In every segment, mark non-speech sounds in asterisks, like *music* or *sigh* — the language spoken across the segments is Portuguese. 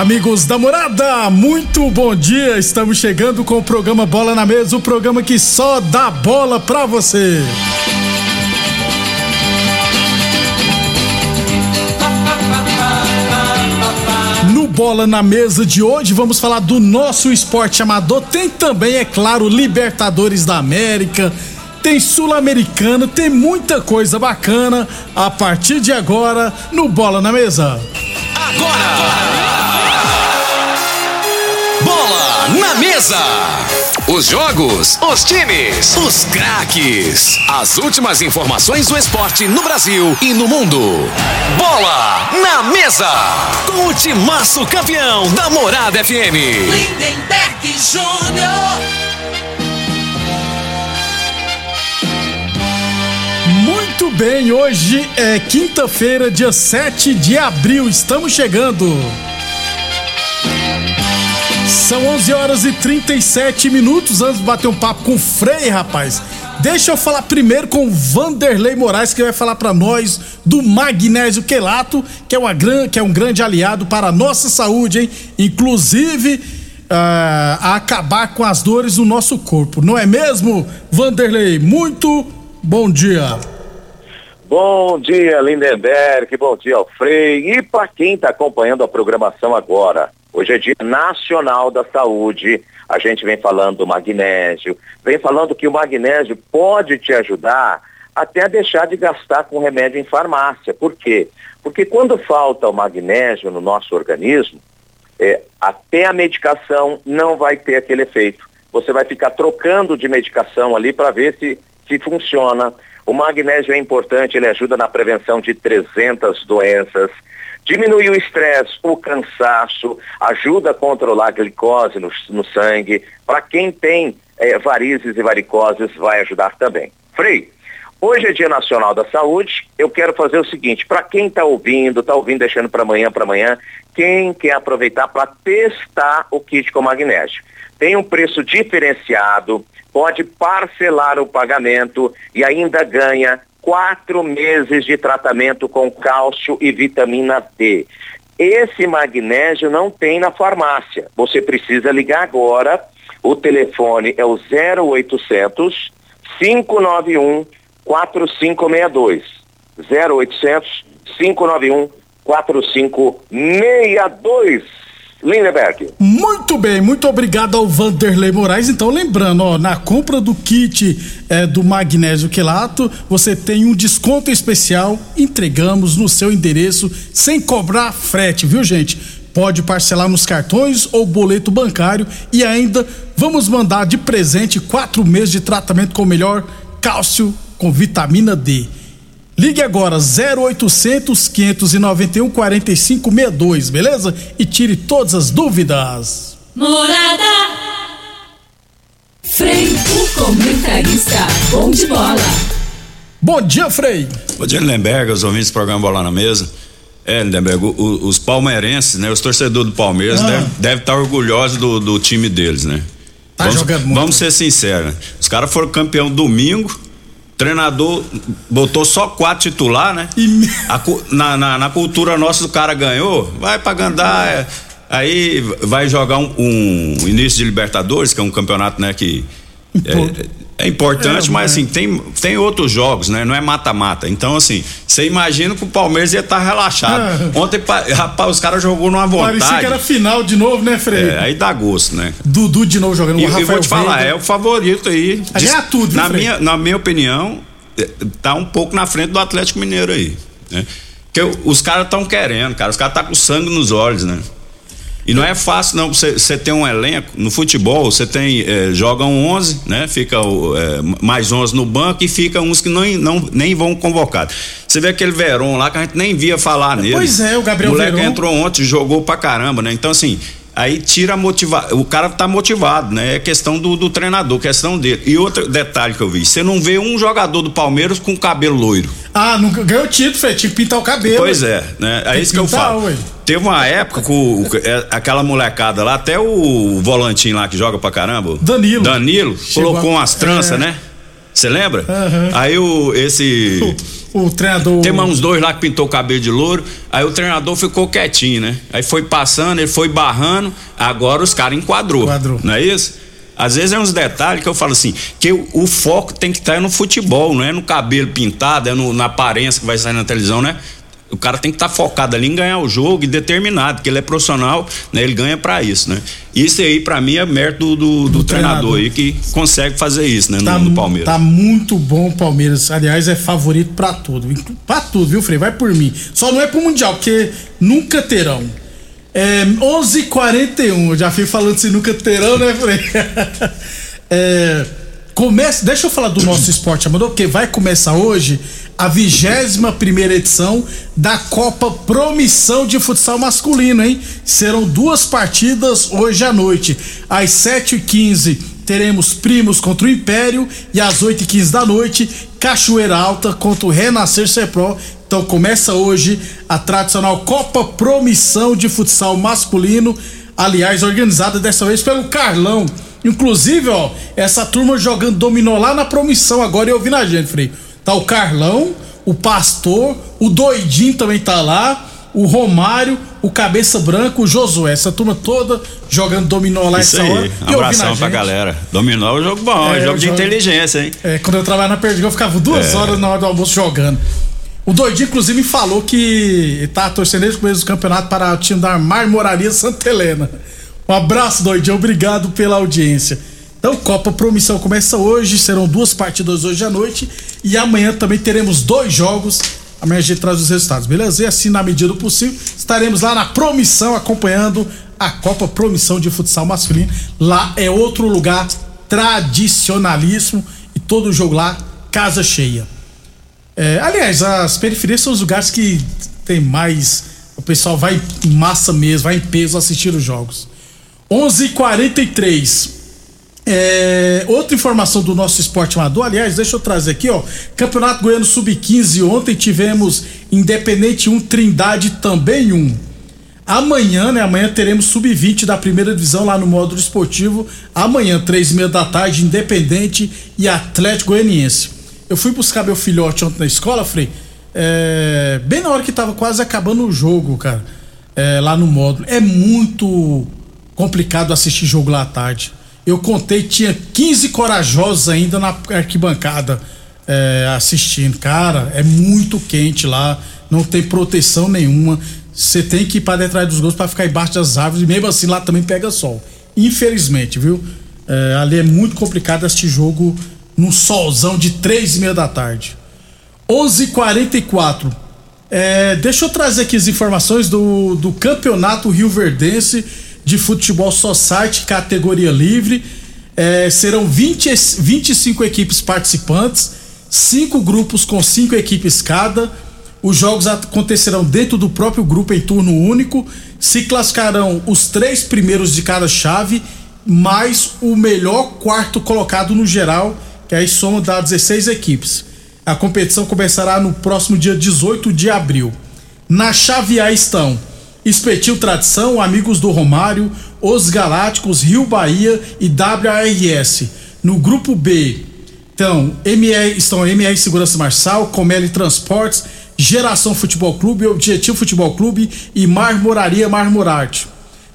Amigos da morada, muito bom dia. Estamos chegando com o programa Bola na Mesa o programa que só dá bola pra você. No Bola na Mesa de hoje, vamos falar do nosso esporte amador. Tem também, é claro, Libertadores da América. Tem Sul-Americano, tem muita coisa bacana a partir de agora no Bola na Mesa. Bola mesa. Os jogos, os times, os craques. As últimas informações do esporte no Brasil e no mundo. Bola na mesa. Com o timaço campeão da Morada FM. Lindenberg Júnior. Muito bem, hoje é quinta-feira, dia 7 de abril, estamos chegando. São 11 horas e 37 minutos antes de bater um papo com o Frei, rapaz. Deixa eu falar primeiro com o Vanderlei Moraes, que vai falar para nós do magnésio quelato, que é, uma que é um grande aliado para a nossa saúde, hein? Inclusive ah, a acabar com as dores do nosso corpo. Não é mesmo, Vanderlei? Muito bom dia. Bom dia, Lindenberg, bom dia ao Frei e para quem está acompanhando a programação agora. Hoje é Dia Nacional da Saúde. A gente vem falando do magnésio, vem falando que o magnésio pode te ajudar até a deixar de gastar com remédio em farmácia. Por quê? Porque quando falta o magnésio no nosso organismo, é, até a medicação não vai ter aquele efeito. Você vai ficar trocando de medicação ali para ver se, se funciona. O magnésio é importante, ele ajuda na prevenção de 300 doenças, diminui o estresse, o cansaço, ajuda a controlar a glicose no, no sangue. Para quem tem eh, varizes e varicoses, vai ajudar também. Frei, hoje é Dia Nacional da Saúde. Eu quero fazer o seguinte: para quem está ouvindo, está ouvindo deixando para amanhã, para amanhã, quem quer aproveitar para testar o kit com magnésio? Tem um preço diferenciado, pode parcelar o pagamento e ainda ganha quatro meses de tratamento com cálcio e vitamina D. Esse magnésio não tem na farmácia. Você precisa ligar agora. O telefone é o 0800 591 4562. 0800 591 4562. Lindeberg. Muito bem, muito obrigado ao Vanderlei Moraes. Então, lembrando, ó, na compra do kit é, do magnésio quelato, você tem um desconto especial. Entregamos no seu endereço sem cobrar frete, viu, gente? Pode parcelar nos cartões ou boleto bancário e ainda vamos mandar de presente quatro meses de tratamento com o melhor cálcio com vitamina D. Ligue agora 0800 591 4562, beleza? E tire todas as dúvidas. Morada. Frei, o comentarista, bom de bola. Bom dia, Frei. Bom dia, Lindenberg, os ouvintes do programa Bola na Mesa. É, Lindenberg, o- os palmeirenses, né? Os torcedores do Palmeiras Ah. devem deve estar orgulhosos do, do time deles, né? Tá vamos, jogando muito. Vamos ser sinceros. né? Os caras foram campeão domingo, treinador botou só quatro titular, né? A na, na, na cultura nossa, o cara ganhou, vai pra Gandaia, Aí vai jogar um, um início de Libertadores, que é um campeonato, né, que é, é importante, É, mas mas- assim, tem, tem outros jogos, né? Não é mata-mata. Então, assim, você imagina que o Palmeiras ia estar relaxado. É. Ontem, pa- rapaz, os caras jogou numa vontade. Parecia que era final de novo, né, Frei? É, aí dá gosto, né? Dudu de novo jogando. E o eu Rafael vou te falar, é o favorito aí. Vai ganhar tudo, na minha, na minha opinião, eh, tá um pouco na frente do Atlético Mineiro aí, né? Porque os caras estão querendo, cara. Os caras tá com sangue nos olhos, né? E não é fácil não você ter um elenco no futebol, você tem eh, jogam 11, né? Fica o, eh, mais 11 no banco e fica uns que não, não nem vão convocados. Você vê aquele Verón lá que a gente nem via falar nele. Pois é, o Gabriel O moleque Veron. entrou ontem, jogou pra caramba, né? Então assim, aí tira a motivação. O cara tá motivado, né? É questão do, do treinador, questão dele. E outro detalhe que eu vi: você não vê um jogador do Palmeiras com cabelo loiro. Ah, não ganhou título, Frei. Tinha que pintar o cabelo. Pois é, né? É isso que que eu falo. ué. Teve uma época o- é, aquela molecada lá, até o volantinho lá que joga pra caramba. Danilo. Danilo, Chegou colocou a- umas tranças, é. né? Você lembra? Aham. Aí o, esse. *laughs* O, treinador. Tem uns dois lá que pintou o cabelo de louro, aí o treinador ficou quietinho, né? Aí foi passando, ele foi barrando, agora os caras enquadrou. Enquadrou. Não é isso? Às vezes é uns detalhes que eu falo assim, que o, o foco tem que estar no futebol, não é no cabelo pintado, é no- na aparência que vai sair na televisão, né? O cara tem que estar focado ali em ganhar o jogo e determinado, porque ele é profissional, né? Ele ganha pra isso, né? Isso aí, pra mim, é mérito do, do, do treinador treinador. aí que consegue fazer isso, né? No, Tá, no Palmeiras. tá muito bom o Palmeiras. Aliás, é favorito pra tudo. Pra tudo, viu, Frei? Vai por mim. Só não é pro Mundial, porque nunca terão. É 11:41. Eu já fui falando se nunca terão, né, Frei? *laughs* é, começa, deixa eu falar do nosso esporte amador, porque vai começar hoje a 21 primeira edição da Copa Promissão de Futsal Masculino, hein? Serão duas partidas hoje à noite. Às 7h15 teremos Primos contra o Império e às 8h15 da noite, Cachoeira Alta contra o Renascer Cepro. Então começa hoje a tradicional Copa Promissão de Futsal Masculino, aliás, organizada dessa vez pelo Carlão. Inclusive, ó, essa turma jogando dominó lá na Promissão, agora eu ouvindo a gente, Frei. Tá o Carlão, o Pastor, o Doidinho também tá lá, o Romário, o Cabeça Branca, o Josué. Essa turma toda jogando dominó lá Isso essa hora. aí, e ouvindo a abração pra galera. Dominou é um jogo bom, é, É, um jogo de jogo- inteligência, hein? É, quando eu trabalhava na Perdigão, eu ficava duas É. horas na hora do almoço jogando. O Doidinho, inclusive, me falou que tá torcendo desde o começo do campeonato para o time da Marmoraria Santa Helena. Um abraço, Doidinho. Obrigado pela audiência. Então, Copa Promissão começa hoje. Serão duas partidas hoje à noite. E amanhã também teremos dois jogos. Amanhã a gente traz os resultados, beleza? E assim, na medida do possível, estaremos lá na Promissão acompanhando a Copa Promissão de Futsal Masculino. Lá é outro lugar tradicionalíssimo e todo jogo lá, casa cheia. É, aliás, as periferias são os lugares que tem mais. O pessoal vai em massa mesmo, vai em peso assistir os jogos. 11:43 é, outra informação do nosso esporte amador, aliás, deixa eu trazer aqui, ó. Campeonato Goiano Sub-15, ontem tivemos Independente 1, Trindade também 1. Amanhã, né? Amanhã teremos Sub-20 da primeira divisão lá no módulo esportivo. Amanhã, três e meia da tarde, Independente e Atlético Goianiense. Eu fui buscar meu filhote ontem na escola, Frei. é, bem na hora que tava quase acabando o jogo, cara. é, lá no módulo. É muito complicado assistir jogo lá à tarde. Eu contei, tinha 15 corajosos ainda na arquibancada é, assistindo. Cara, é muito quente lá, não tem proteção nenhuma. Você tem que ir para detrás dos gols para ficar embaixo das árvores e mesmo assim lá também pega sol. Infelizmente, viu? É, ali é muito complicado assistir jogo num solzão de três e meia da tarde. 11:44. É, deixa eu trazer aqui as informações do, do campeonato Rio Verdense de futebol society categoria livre. É, serão 20, e- 25 equipes participantes, cinco grupos com cinco equipes cada. Os jogos acontecerão dentro do próprio grupo em turno único. Se classificarão os três primeiros de cada chave, mais o melhor quarto colocado no geral, que aí soma dá 16 equipes. A competição começará no próximo dia 18 de abril. Na chave A estão Espetil Tradição, Amigos do Romário, Os Galácticos, Rio Bahia e WRS. No grupo B então, MR, estão MR Segurança Marçal, Comeli Transportes, Geração Futebol Clube, Objetivo Futebol Clube e Marmoraria Marmorarte.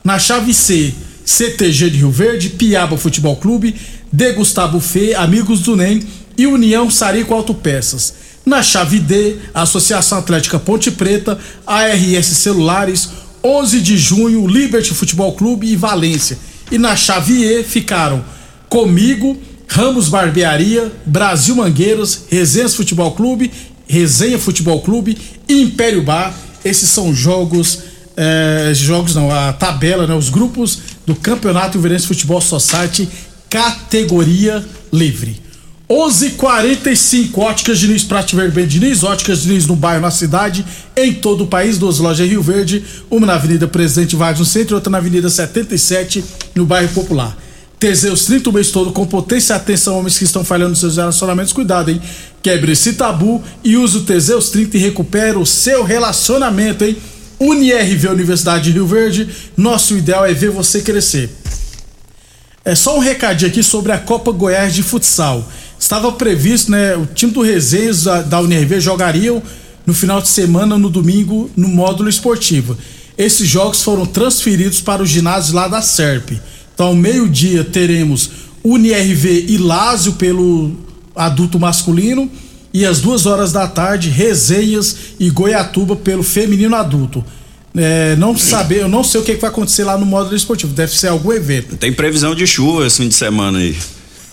Na chave C, CTG de Rio Verde, Piaba Futebol Clube, De Gustavo Fê, Amigos do NEM e União Sarico Autopeças. Na chave D, Associação Atlética Ponte Preta, ARS Celulares, 11 de junho, Liberty Futebol Clube e Valência. E na chave E ficaram Comigo, Ramos Barbearia, Brasil Mangueiras, Resenhas Futebol Clube, Resenha Futebol Clube e Império Bar. Esses são jogos, eh, jogos não, a tabela, né, os grupos do Campeonato Ilverense Futebol Society categoria livre. 11:45 Óticas Diniz Prate Vermelho Diniz, Óticas Diniz no bairro, na cidade, em todo o país, duas lojas em Rio Verde, uma na Avenida Presidente Vargas no centro outra na Avenida 77 no bairro Popular. Teseus 30 o mês todo com potência atenção homens que estão falhando seus relacionamentos, cuidado, hein? Quebre esse tabu e use o Teseus 30 e recupera o seu relacionamento, hein? UniRV Universidade de Rio Verde, nosso ideal é ver você crescer. É só um recadinho aqui sobre a Copa Goiás de Futsal. Estava previsto, né? O time do Resenhas da, UNRV jogariam no final de semana, no domingo, no módulo esportivo. Esses jogos foram transferidos para o ginásio lá da SERP. Então, ao meio-dia, teremos UniRV e Lázio pelo adulto masculino. E às duas horas da tarde, Resenhas e Goiatuba pelo feminino adulto. É, não saber, eu não sei o que, que vai acontecer lá no módulo esportivo. Deve ser algum evento. Tem previsão de chuva esse fim de semana aí.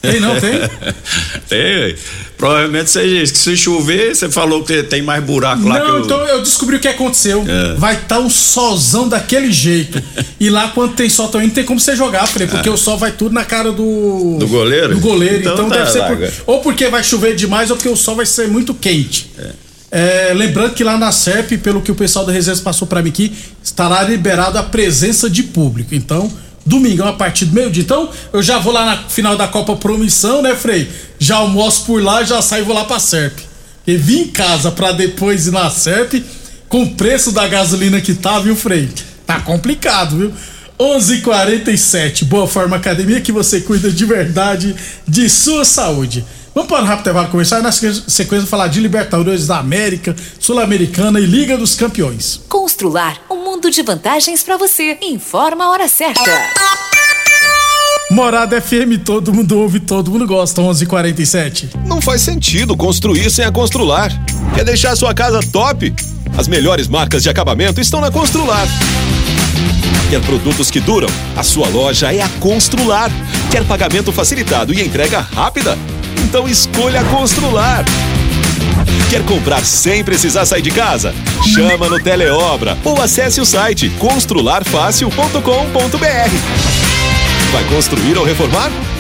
Tem não, tem? *laughs* tem. Provavelmente seja isso. Que se chover, você falou que tem mais buraco lá que Não, eu... então eu descobri o que aconteceu. É. Vai estar um solzão daquele jeito. e lá, quando tem sol também, não tem como você jogar, Frei, porque o sol vai tudo na cara do. É. Do goleiro? Do goleiro. Então, Então tá, deve ser. por- ou porque vai chover demais, ou porque o sol vai ser muito quente. É, lembrando que lá na SERP, pelo que o pessoal da Resenha passou pra mim aqui, estará liberado a presença de público. Então, domingão a partir do meio-dia. Então, eu já vou lá na final da Copa Promissão, né, Frei? Já almoço por lá, já saio e vou lá pra SERP. E vim em casa pra depois ir na SERP com o preço da gasolina que tá, viu, Frei? Tá complicado, viu? 11:47 Boa Forma Academia que você cuida de verdade de sua saúde. Vamos para um rápido intervalo começar e na sequ- sequência falar de Libertadores da América, Sul-Americana e Liga dos Campeões. Constrular um mundo de vantagens para você. Informa a hora certa. Morada FM, todo mundo ouve, todo mundo gosta. 11:47. Não faz sentido construir sem a Constrular. Quer deixar sua casa top? As melhores marcas de acabamento estão na Constrular. Quer produtos que duram? A sua loja é a Constrular. Quer pagamento facilitado e entrega rápida? Então escolha Constrular. Quer comprar sem precisar sair de casa? Chama no Teleobra ou acesse o site constrularfácil.com.br. Vai construir ou reformar?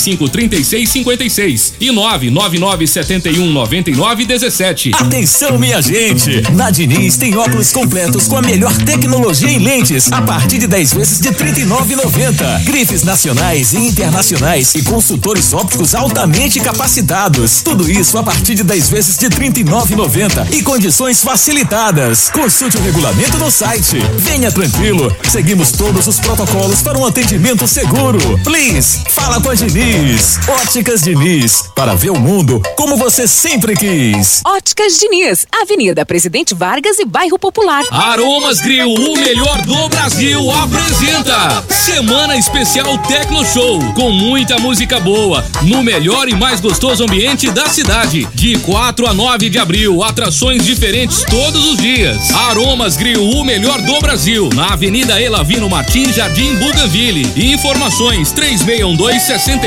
45 36 56 e 999 71 99 17. Atenção, minha gente! Na Diniz tem óculos completos com a melhor tecnologia em lentes, a partir de 10 vezes de R$ 39,90. Grifes nacionais e internacionais e consultores ópticos altamente capacitados. Tudo isso a partir de 10 vezes de R$ 39,90 e condições facilitadas. Consulte o regulamento no site. Venha tranquilo, seguimos todos os protocolos para um atendimento seguro. Please, fala com a Diniz. Óticas Diniz. Para ver o mundo como você sempre quis. Óticas Diniz. Avenida Presidente Vargas e Bairro Popular. Aromas Grill, o melhor do Brasil, apresenta Semana Especial Tecno Show. Com muita música boa. No melhor e mais gostoso ambiente da cidade. De 4 a 9 de abril. Atrações diferentes todos os dias. Aromas Grill, o melhor do Brasil. Na Avenida Elavino Martins, Jardim Bougainville. Informações 3612 60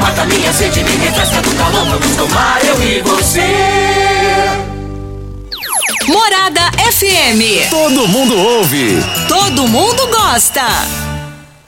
Mata minha sede, me refresca do calor. Vamos tomar eu e você. Morada FM. Todo mundo ouve. Todo mundo gosta.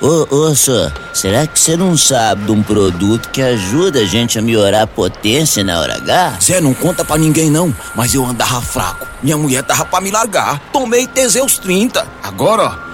Ô, ô, senhor, será que você não sabe de um produto que ajuda a gente a melhorar a potência na hora H? Zé, não conta pra ninguém não, mas eu andava fraco. Minha mulher tava pra me largar. Tomei Teseus 30. Agora, ó,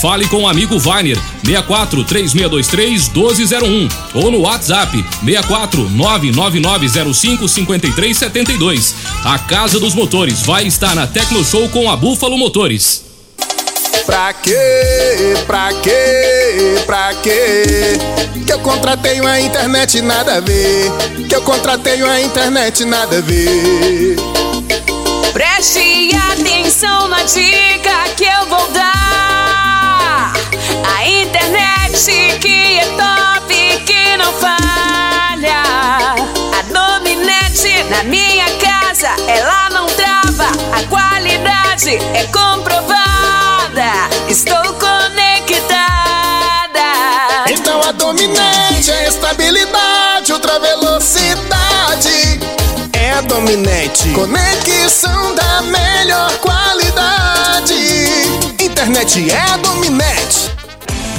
Fale com o amigo Vainer 64 3623 1201 ou no WhatsApp 64 99905 5372. A Casa dos Motores vai estar na Tecno Show com a Búfalo Motores. Pra quê? Pra quê? Pra quê? Que eu contratei uma internet nada a ver. Que eu contratei uma internet nada a ver. Preste atenção na dica que eu vou dar. A internet que é top, que não falha. A Dominete na minha casa, ela não trava. A qualidade é comprovada. Estou conectada. Então a dominante é estabilidade, ultra velocidade. É a dominante. Conexão da melhor qualidade. Internet é a dominante.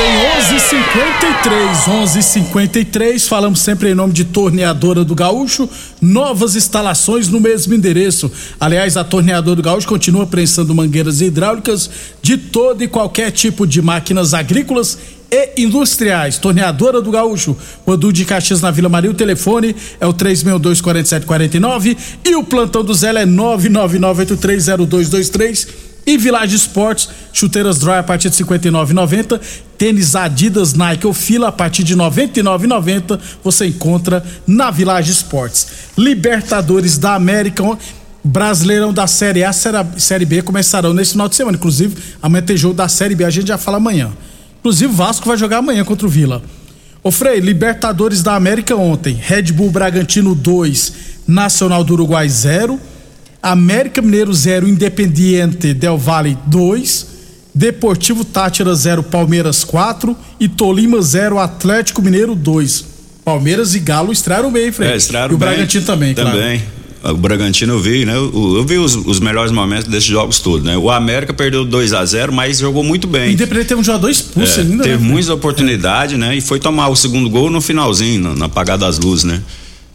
Bem, 11:53, 11:53. Falamos sempre em nome de Torneadora do Gaúcho, novas instalações no mesmo endereço. Aliás, a Torneadora do Gaúcho continua prensando mangueiras hidráulicas de todo e qualquer tipo de máquinas agrícolas e industriais. Torneadora do Gaúcho, Rodu de Caxias na Vila Maria. O telefone é o 362-4749 e o plantão do Zé é 999830223. E Village Esportes, chuteiras Dry a partir de 59,90, tênis Adidas, Nike ou Fila a partir de 99,90 você encontra na Village Esportes. Libertadores da América, Brasileirão da Série A, Série B começarão nesse final de semana. Inclusive, amanhã tem jogo da Série B, a gente já fala amanhã. Inclusive, Vasco vai jogar amanhã contra o Vila. Ô Frei, Libertadores da América ontem. Red Bull Bragantino 2, Nacional do Uruguai 0. América Mineiro 0, Independiente Del Valle 2. Deportivo Tátira 0, Palmeiras 4. E Tolima 0, Atlético Mineiro 2. Palmeiras e Galo estrearam bem, Frei. É, estrearam e o bem. Bragantino também, claro. Também. O Bragantino eu vi, né? Eu, eu vi os, os melhores momentos desses jogos todos, né? O América perdeu 2 a 0 mas jogou muito bem. Independente teve um jogador expulso É, ainda, teve né? muitas oportunidades, né? E foi tomar o segundo gol no finalzinho, na, na apagada das luzes, né?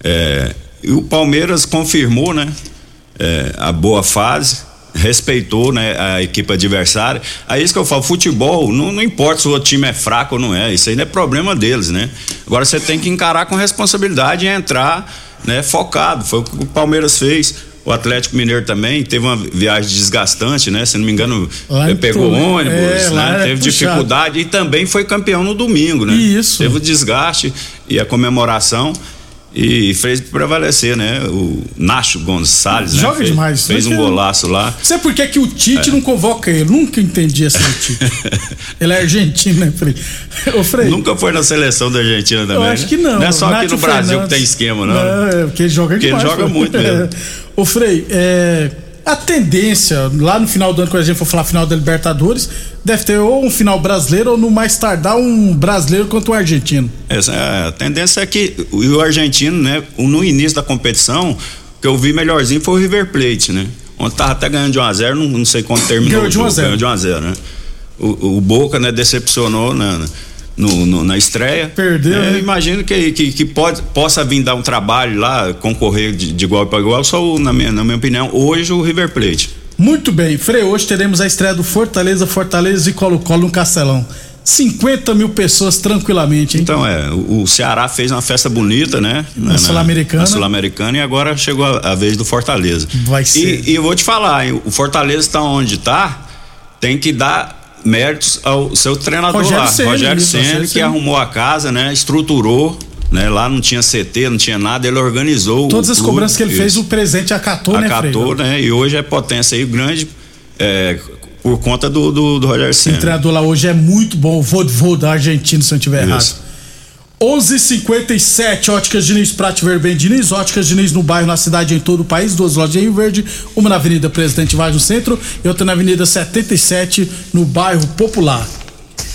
É, e o Palmeiras confirmou, né? É, a boa fase, respeitou, né? A equipe adversária. Aí isso que eu falo, futebol, não, não importa se o outro time é fraco ou não é, isso aí não é problema deles, né? Agora você tem que encarar com responsabilidade e entrar, né? Focado, foi o que o Palmeiras fez. O Atlético Mineiro também teve uma viagem desgastante, né? Se não me engano, em pegou ônibus, é, né? é Teve puxado. dificuldade e também foi campeão no domingo, né? Isso. Teve o desgaste e a comemoração e fez prevalecer, né? O Nacho Gonçalves, né? Joga fez, demais. Fez um golaço lá. Sei por que que o Tite É. não convoca ele. Nunca entendi essa *laughs* do Tite. ele é argentino, né, Frei? Ô, Frei. Nunca foi na seleção da Argentina também. Eu acho né? que não. Não é só aqui no Brasil Fernandes. que tem esquema, não. Não, é, porque ele joga Porque ele demais. joga pô. muito mesmo. *laughs* Ô, Frei, é, a tendência, lá no final do ano, quando a gente for falar final da Libertadores, deve ter ou um final brasileiro ou no mais tardar um brasileiro contra um argentino. Essa, é, a tendência é que o, argentino, né, no início da competição, o que eu vi melhorzinho foi o River Plate, né? Ontem tava até ganhando de 1x0, não, não sei quanto terminou. Ganhou de 1 a jogo, 0. Ganhou de 1x0, né? O, o Boca, né, decepcionou na, no- no- na estreia. Perdeu, É, né? Eu imagino que, que, que pode, possa vir dar um trabalho lá, concorrer de, de igual para igual, só, o- na minha, na minha opinião, hoje o River Plate. Muito bem, Frei, hoje teremos a estreia do Fortaleza, Fortaleza e Colo-Colo no Castelão. 50 mil pessoas tranquilamente, hein? Então, é, o, o Ceará fez uma festa bonita, né? Na Sul-Americana. Na Sul-Americana e agora chegou a, a vez do Fortaleza. Vai ser. E, e eu vou te falar, hein, o Fortaleza está onde está, tem que dar méritos ao seu treinador Rogério lá, Ceni, Rogério Rogério que arrumou a casa, né? Estruturou, né? Lá não tinha CT, não tinha nada, ele organizou. Todas o as clube, cobranças que ele fez, isso. o presente acatou, né, Frei? acatou, né? E hoje é potência aí grande é, por conta do, do, do Rogério O Ceni. treinador lá hoje é muito bom, o Vodvô da Argentina, se eu não estiver errado. Isso. 11:57 Óticas Diniz, Prate Verben Diniz, Óticas Diniz no bairro, na cidade, em todo o país, duas lojas em Rio Verde, uma na Avenida Presidente Vargas no centro e outra na Avenida 77 no bairro Popular.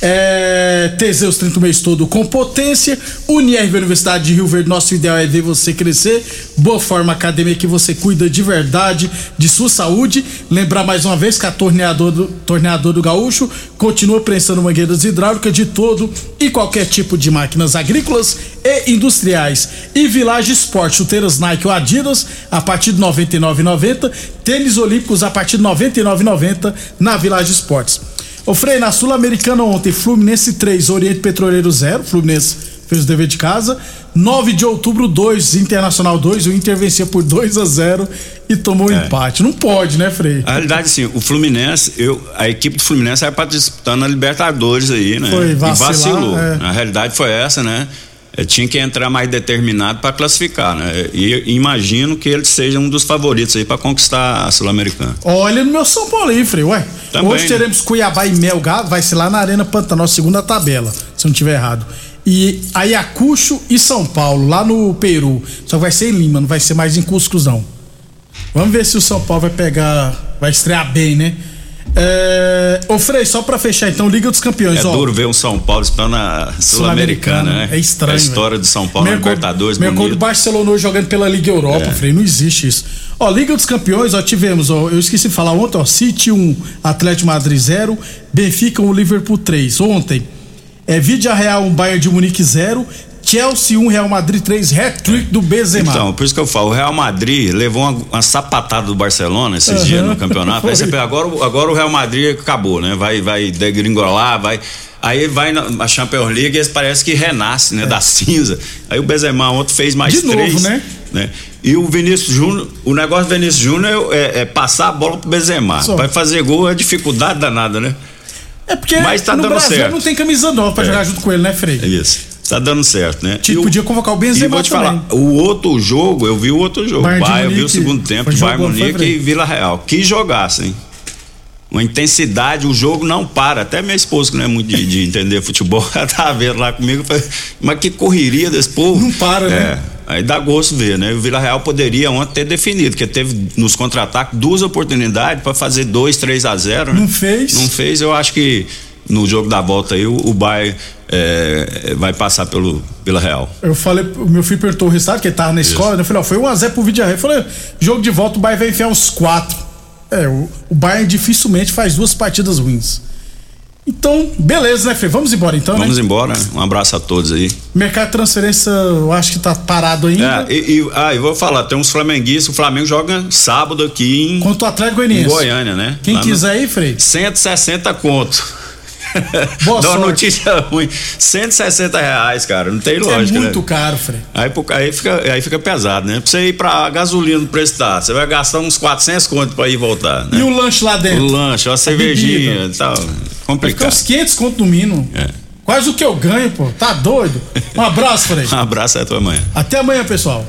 É, Teseus 30 o mês todo com potência. Unirv Universidade de Rio Verde, nosso ideal é ver você crescer. Boa Forma Academia que você cuida de verdade de sua saúde. Lembrar mais uma vez que a torneador do, torneador do Gaúcho continua prensando mangueiras hidráulicas de todo e qualquer tipo de máquinas agrícolas e industriais. E Village Sport, chuteiras Nike ou Adidas a partir de R$ 99,90. Tênis Olímpicos a partir de R$ 99,90 na Village Sports. Ô Frei, na Sul-Americana ontem, Fluminense 3, Oriente Petroleiro 0. Fluminense fez o dever de casa. 9 de outubro, 2, Internacional 2. O Inter vencia por 2 a 0 e tomou É. empate. Não pode, né, Frei? A realidade, assim, o Fluminense, eu, a equipe do Fluminense era para disputar na Libertadores aí, né? Foi e vacilar, vacilou. é. A realidade foi essa, né? É, tinha que entrar mais determinado para classificar, né? E, imagino que ele seja um dos favoritos aí para conquistar a Sul-Americana. Olha no meu São Paulo aí, Frei. Ué, Também, hoje né? teremos Cuiabá e Melgar, vai ser lá na Arena Pantanal, segunda tabela, se não tiver errado. E Ayacucho e São Paulo, lá no Peru. Só que vai ser em Lima, não vai ser mais em Cuscos, não. Vamos ver se o São Paulo vai pegar. Vai estrear bem, né? É... Ô Frei, só pra fechar então, Liga dos Campeões, É ó. duro ver um São Paulo disputando a Sul-Americana, né? É estranho. A história do São Paulo na coisa- Libertadores, mesma coisa do bonito. Barcelona jogando pela Liga Europa, É. Frei, não existe isso. Ó, Liga dos Campeões, ó, tivemos, ó, eu esqueci de falar ontem, ó, City 1, Atlético Madrid 0, Benfica 1, Liverpool 3. Ontem, é Vidia Real 1, Bayern de Munique 0, Chelsea 1, Real Madrid 3, hat-trick do Benzema. Então, por isso que eu falo, o Real Madrid levou uma, uma sapatada do Barcelona esses Aham. dias no campeonato. Aí você *laughs* pega, agora, o- agora o Real Madrid acabou, né? Vai, vai degringolar, vai. Aí vai na Champions League e parece que renasce, né? Da cinza. Aí o Benzema ontem fez mais De novo, três. né? Né? E o Vinícius Júnior, o negócio do Vinícius Júnior é, é passar a bola pro Benzema. Só. Vai fazer gol é dificuldade danada, né? É porque Mas tá no dando Brasil certo. não tem camisa nova pra É. jogar junto com ele, né, Frei? É isso. Tá dando certo, né? Tipo, E o- podia convocar o Benzema E vou te também. falar, o outro jogo, eu vi o outro jogo. Bayern Bayern, eu vi o Munique. segundo tempo Bayern Munique e Vila Real. Que jogasse, hein? Uma intensidade, o jogo não para. Até minha esposa, que não é muito de, de entender futebol, *laughs* ela tava vendo lá comigo. Mas que correria desse povo. Não para, é, né? Aí dá gosto ver, né? O Vila Real poderia ontem ter definido, porque teve nos contra-ataques duas oportunidades para fazer 2, 3 a 0 né? Não fez. Não fez, eu acho que no jogo da volta aí o, o Bayern é, vai passar pelo Vila Real. Eu falei, o meu filho perguntou o resultado, que ele tava na escola, né? eu falei, ó, foi 1x0 pro Vidiarreal. Eu falei, jogo de volta, o Bayern vai enfiar uns 4. É, o, o Bayern dificilmente faz duas partidas ruins. Então, beleza, né, Frei? Vamos embora então, Vamos né? embora, um abraço a todos aí. Mercado de transferência, eu acho que tá parado ainda. É, e, e- ah, eu vou falar, tem uns flamenguistas, o Flamengo joga sábado aqui em, Contra o Atlético em Goianiense. Goiânia, né? Quem Lá no- quiser ir, Frei? 160 conto. *laughs* Boa Dá uma notícia ruim. 160 reais, cara. Não tem Isso é lógica. muito né? caro, Frei. Aí, aí, fica, aí fica pesado, né? Pra você ir pra gasolina no preço tá, você vai gastar uns 400 conto pra ir e voltar. Né? E o lanche lá dentro? O lanche, uma cervejinha bebida. e tal. Complicado. uns 500 conto no mínimo. É. Quase o que eu ganho, pô. Tá doido? Um abraço, Frei. *laughs* Um abraço até amanhã. Até amanhã, pessoal.